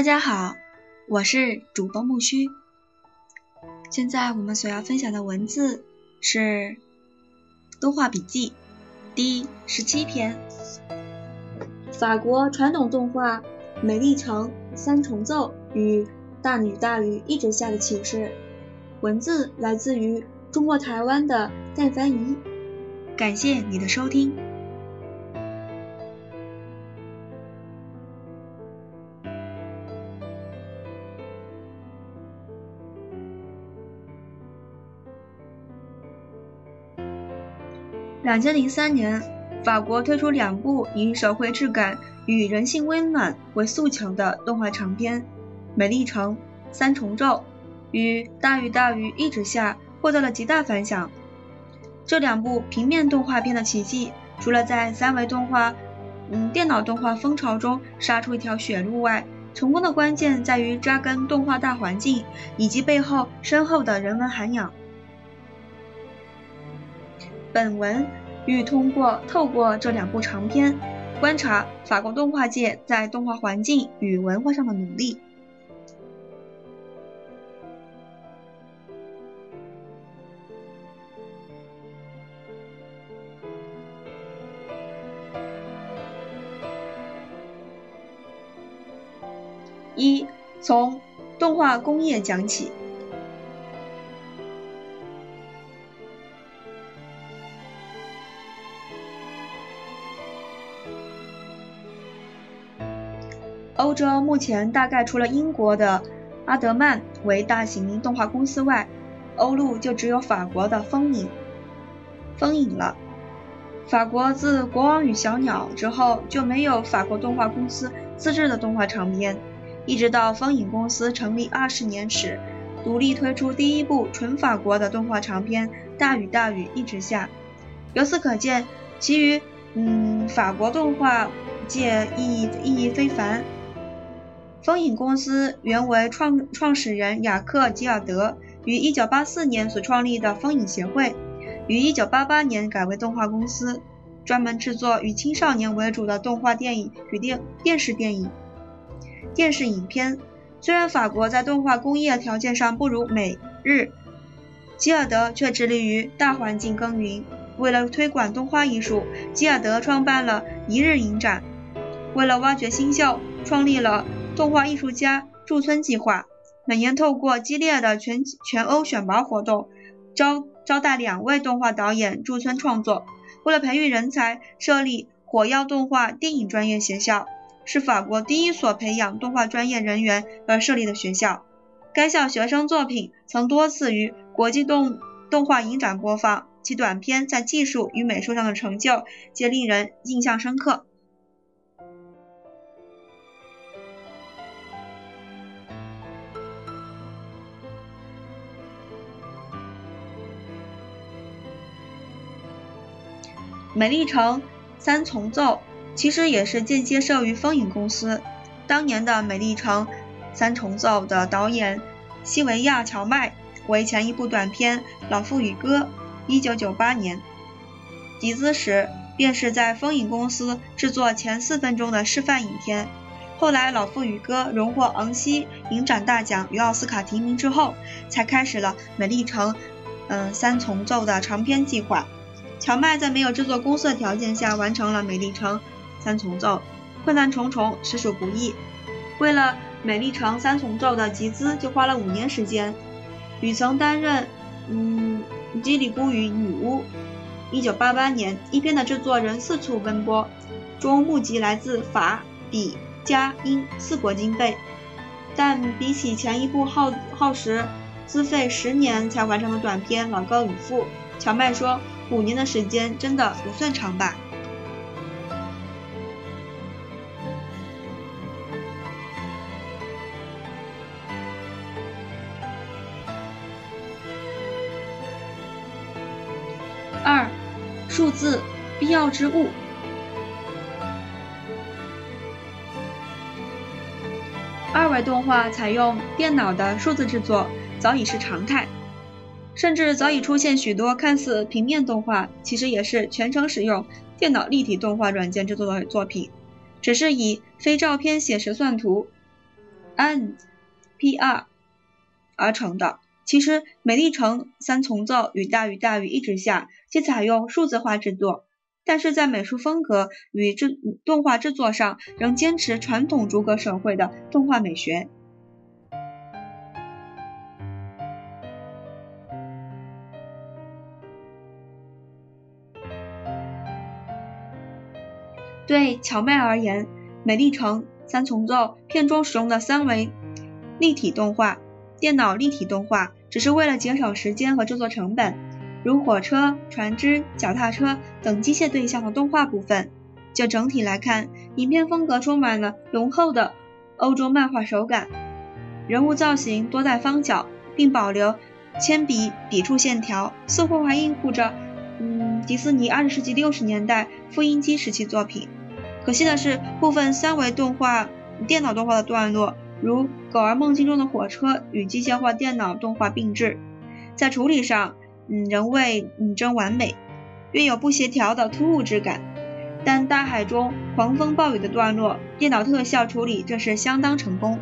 大家好，我是主播木须。现在我们所要分享的文字是《动画笔记》第十七篇：法国传统动画《美丽城三重奏》与《大女大鱼一直下》的启示。文字来自于中国台湾的戴凡怡。感谢你的收听。两千零三年，法国推出两部以手绘质感与人性温暖为诉求的动画长片，《美丽城》《三重奏》与《大鱼大鱼一直下》获得了极大反响。这两部平面动画片的奇迹，除了在三维动画、嗯电脑动画风潮中杀出一条血路外，成功的关键在于扎根动画大环境以及背后深厚的人文涵养。本文欲通过透过这两部长片，观察法国动画界在动画环境与文化上的努力。一从动画工业讲起。欧洲目前大概除了英国的阿德曼为大型动画公司外，欧陆就只有法国的风影。风影了。法国自《国王与小鸟》之后就没有法国动画公司自制的动画长片，一直到风影公司成立二十年时，独立推出第一部纯法国的动画长片《大雨大雨一直下》。由此可见，其余嗯法国动画界意义意义非凡。风影公司原为创创始人雅克吉尔德于1984年所创立的风影协会，于1988年改为动画公司，专门制作以青少年为主的动画电影与电电视电影、电视影片。虽然法国在动画工业条件上不如美日，吉尔德却致力于大环境耕耘。为了推广动画艺术，吉尔德创办了一日影展，为了挖掘新秀，创立了。动画艺术家驻村计划每年透过激烈的全全欧选拔活动，招招待两位动画导演驻村创作。为了培育人才，设立火药动画电影专业学校，是法国第一所培养动画专业人员而设立的学校。该校学生作品曾多次于国际动动画影展播放，其短片在技术与美术上的成就皆令人印象深刻。美丽城三重奏其实也是间接授予风影公司。当年的美丽城三重奏的导演西维亚乔麦为前一部短片《老妇与歌》（1998 年）集资时，便是在风影公司制作前四分钟的示范影片。后来，《老妇与歌》荣获昂西影展大奖与奥斯卡提名之后，才开始了美丽城嗯三重奏的长篇计划。乔麦在没有制作公司的条件下完成了《美丽城三重奏》，困难重重，实属不易。为了《美丽城三重奏》的集资，就花了五年时间。与曾担任嗯《基里孤与女巫》，1988年一篇的制作人四处奔波，中募集来自法、比、加、英四国经费，但比起前一部耗耗时资费十年才完成的短片《老高与富》，乔麦说。五年的时间真的不算长吧。二，数字必要之物。二维动画采用电脑的数字制作早已是常态。甚至早已出现许多看似平面动画，其实也是全程使用电脑立体动画软件制作的作品，只是以非照片写实算图 N.P.R. 而成的。其实，《美丽城》《三重奏》与《大雨大雨一直下》皆采用数字化制作，但是在美术风格与制动画制作上，仍坚持传统逐格手绘的动画美学。对荞麦而言，《美丽城》《三重奏》片中使用的三维立体动画、电脑立体动画。只是为了节省时间和制作成本，如火车、船只、脚踏车等机械对象的动画部分。就整体来看，影片风格充满了浓厚的欧洲漫画手感，人物造型多带方角，并保留铅笔笔触线条，似乎还应付着嗯迪士尼二十世纪六十年代复印机时期作品。可惜的是，部分三维动画、电脑动画的段落。如《狗儿梦境中的火车》与机械化电脑动画并置，在处理上，嗯，仍未拟真完美，略有不协调的突兀之感。但大海中狂风暴雨的段落，电脑特效处理正是相当成功。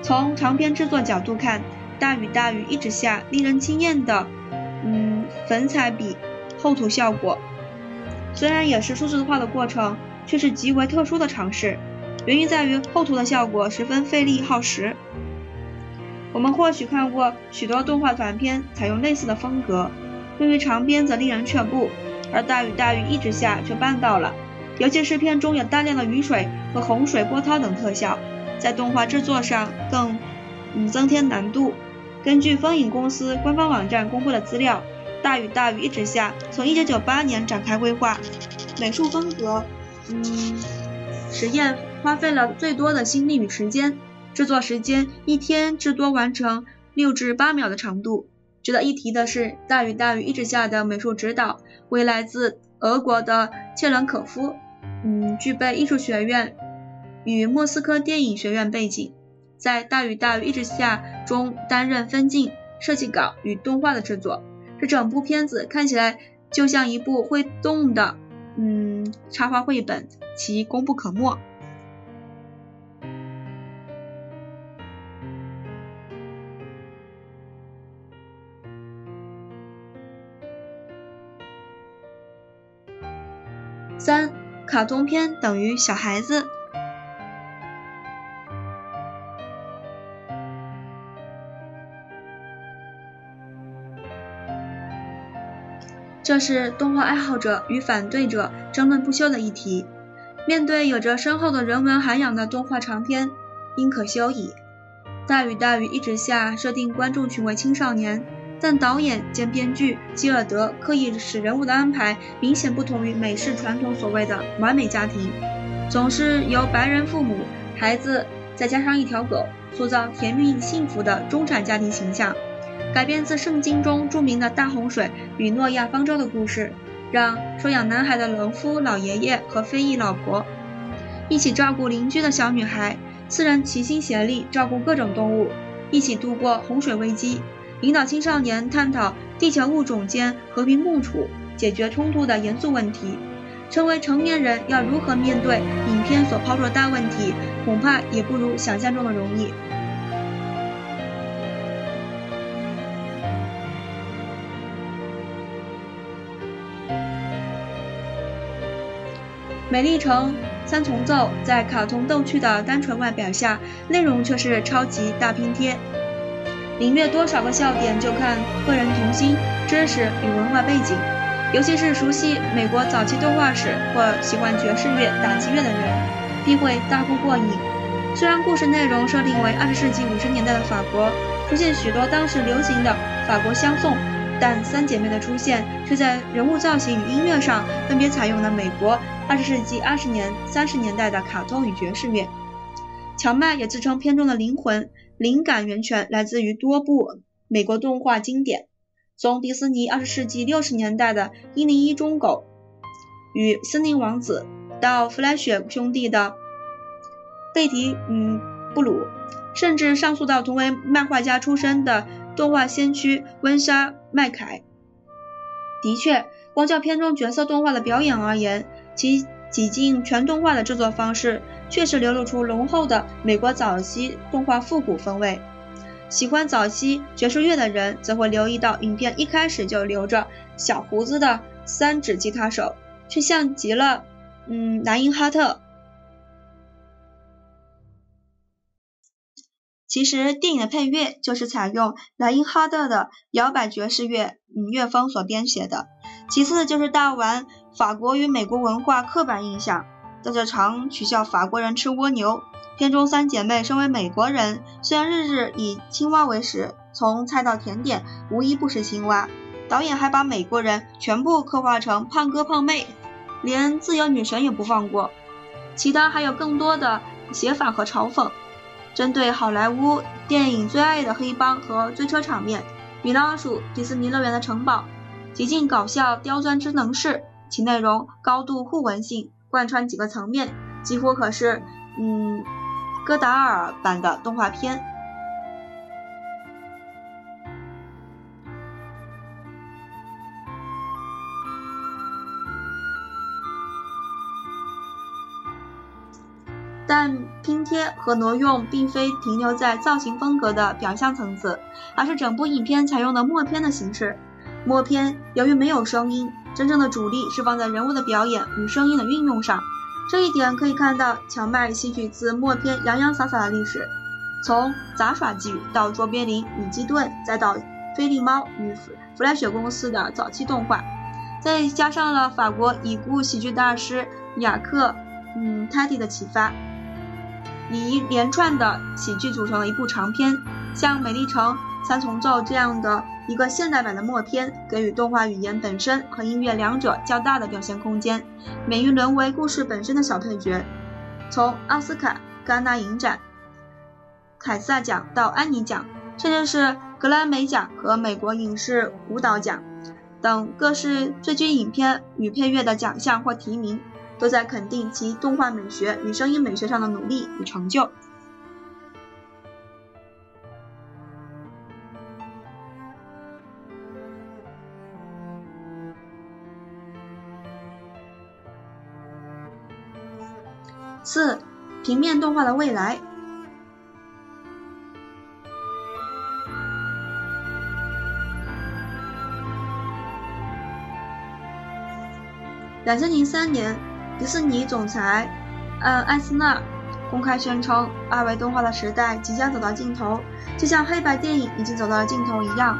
从长片制作角度看，《大雨大雨一直下》令人惊艳的。嗯，粉彩笔厚涂效果虽然也是数字化的过程，却是极为特殊的尝试。原因在于厚涂的效果十分费力耗时。我们或许看过许多动画短片采用类似的风格，对于长片则令人却步，而大雨大雨一直下却办到了。尤其是片中有大量的雨水和洪水波涛等特效，在动画制作上更嗯增添难度。根据风影公司官方网站公布的资料，《大雨大雨一直下》从1998年展开规划，美术风格，嗯，实验花费了最多的心力与时间，制作时间一天至多完成六至八秒的长度。值得一提的是，《大雨大雨一直下》的美术指导为来自俄国的切伦可夫，嗯，具备艺术学院与莫斯科电影学院背景。在《大雨大雨一直下》中担任分镜、设计稿与动画的制作，这整部片子看起来就像一部会动的，嗯，插画绘本，其功不可没。三，卡通片等于小孩子。这是动画爱好者与反对者争论不休的议题。面对有着深厚的人文涵养的动画长片，应可休矣。大雨大雨一直下，设定观众群为青少年，但导演兼编剧基尔德刻意使人物的安排明显不同于美式传统所谓的完美家庭，总是由白人父母、孩子再加上一条狗，塑造甜蜜幸福的中产家庭形象。改编自圣经中著名的大洪水与诺亚方舟的故事，让收养男孩的农夫老爷爷和非裔老婆一起照顾邻居的小女孩，四人齐心协力照顾各种动物，一起度过洪水危机，引导青少年探讨地球物种间和平共处、解决冲突的严肃问题。成为成年人要如何面对影片所抛出的大问题，恐怕也不如想象中的容易。美丽城三重奏在卡通逗趣的单纯外表下，内容却是超级大拼贴。领略多少个笑点，就看个人童心、知识与文化背景。尤其是熟悉美国早期动画史或喜欢爵士乐、打击乐的人，必会大呼过瘾。虽然故事内容设定为二十世纪五十年代的法国，出现许多当时流行的法国香颂。但三姐妹的出现却在人物造型与音乐上分别采用了美国二十世纪二十年、三十年代的卡通与爵士乐。乔麦也自称片中的灵魂，灵感源泉来自于多部美国动画经典，从迪士尼二十世纪六十年代的《一零一忠狗》与《森林王子》，到弗莱雪兄弟的《贝迪嗯布鲁》，甚至上溯到同为漫画家出身的。动画先驱温莎麦凯，的确，光就片中角色动画的表演而言，其几近全动画的制作方式确实流露出浓厚的美国早期动画复古风味。喜欢早期爵士乐的人则会留意到，影片一开始就留着小胡子的三指吉他手，却像极了嗯莱因哈特。其实电影的配乐就是采用莱因哈特的摇摆爵士乐嗯乐风所编写的。其次就是大玩法国与美国文化刻板印象，在这常取笑法国人吃蜗牛。片中三姐妹身为美国人，虽然日日以青蛙为食，从菜到甜点无一不是青蛙。导演还把美国人全部刻画成胖哥胖妹，连自由女神也不放过。其他还有更多的写法和嘲讽。针对好莱坞电影最爱的黑帮和追车场面，米老鼠、迪士尼乐园的城堡，极尽搞笑刁钻之能事，其内容高度互文性，贯穿几个层面，几乎可是嗯戈达尔版的动画片。但拼贴和挪用并非停留在造型风格的表象层次，而是整部影片采用的默片的形式。默片由于没有声音，真正的主力是放在人物的表演与声音的运用上。这一点可以看到荞麦吸取自默片洋洋洒洒的历史，从杂耍剧到卓别林与基顿，再到菲利猫与弗莱雪公司的早期动画，再加上了法国已故喜剧大师雅克嗯泰迪的启发。以一连串的喜剧组成了一部长片，像《美丽城》《三重奏》这样的一个现代版的默片，给予动画语言本身和音乐两者较大的表现空间，免于沦为故事本身的小配角。从奥斯卡、戛纳影展、凯撒奖到安妮奖，甚至是格莱美奖和美国影视舞蹈奖等各式最具影片与配乐的奖项或提名。都在肯定其动画美学与声音美学上的努力与成就。平面动画的未来。两千零三年。迪士尼总裁，嗯，艾斯纳公开宣称，二维动画的时代即将走到尽头，就像黑白电影已经走到了尽头一样，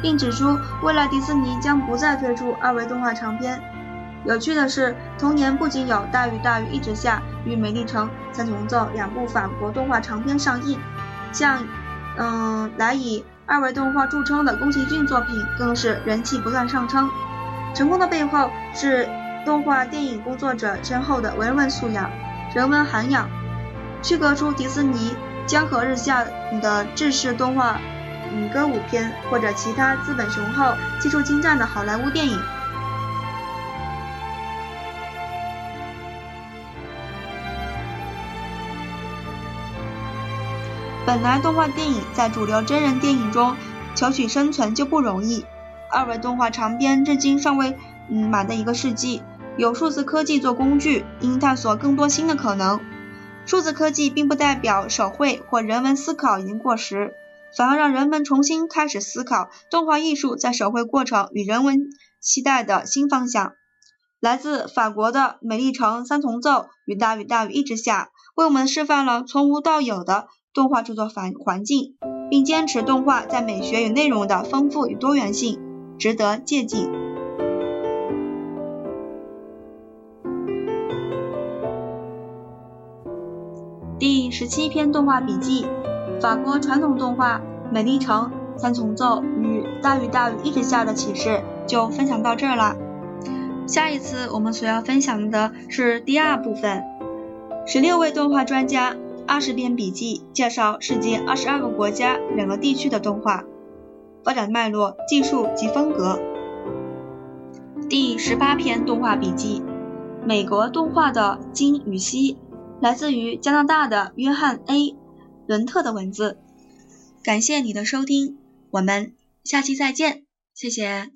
并指出未来迪士尼将不再推出二维动画长片。有趣的是，同年不仅有《大鱼大鱼一直下》与《美丽城三重奏》两部法国动画长片上映，像，嗯，来以二维动画著称的宫崎骏作品更是人气不断上升。成功的背后是。动画电影工作者深厚的文文素养、人文涵养，区隔出迪士尼江河日下的制式动画、嗯歌舞片或者其他资本雄厚、技术精湛的好莱坞电影。本来动画电影在主流真人电影中求取生存就不容易，二维动画长片至今尚未嗯满的一个世纪。有数字科技做工具，应探索更多新的可能。数字科技并不代表手绘或人文思考已经过时，反而让人们重新开始思考动画艺术在手绘过程与人文期待的新方向。来自法国的《美丽城三重奏》与《大雨大雨一直下》，为我们示范了从无到有的动画制作环环境，并坚持动画在美学与内容的丰富与多元性，值得借鉴。第十七篇动画笔记：法国传统动画《美丽城》三重奏与《大雨大雨一直下》的启示就分享到这儿啦。下一次我们所要分享的是第二部分，十六位动画专家，二十篇笔记，介绍世界二十二个国家、两个地区的动画发展脉络、技术及风格。第十八篇动画笔记：美国动画的今与昔。来自于加拿大的约翰 ·A· 伦特的文字。感谢你的收听，我们下期再见。谢谢。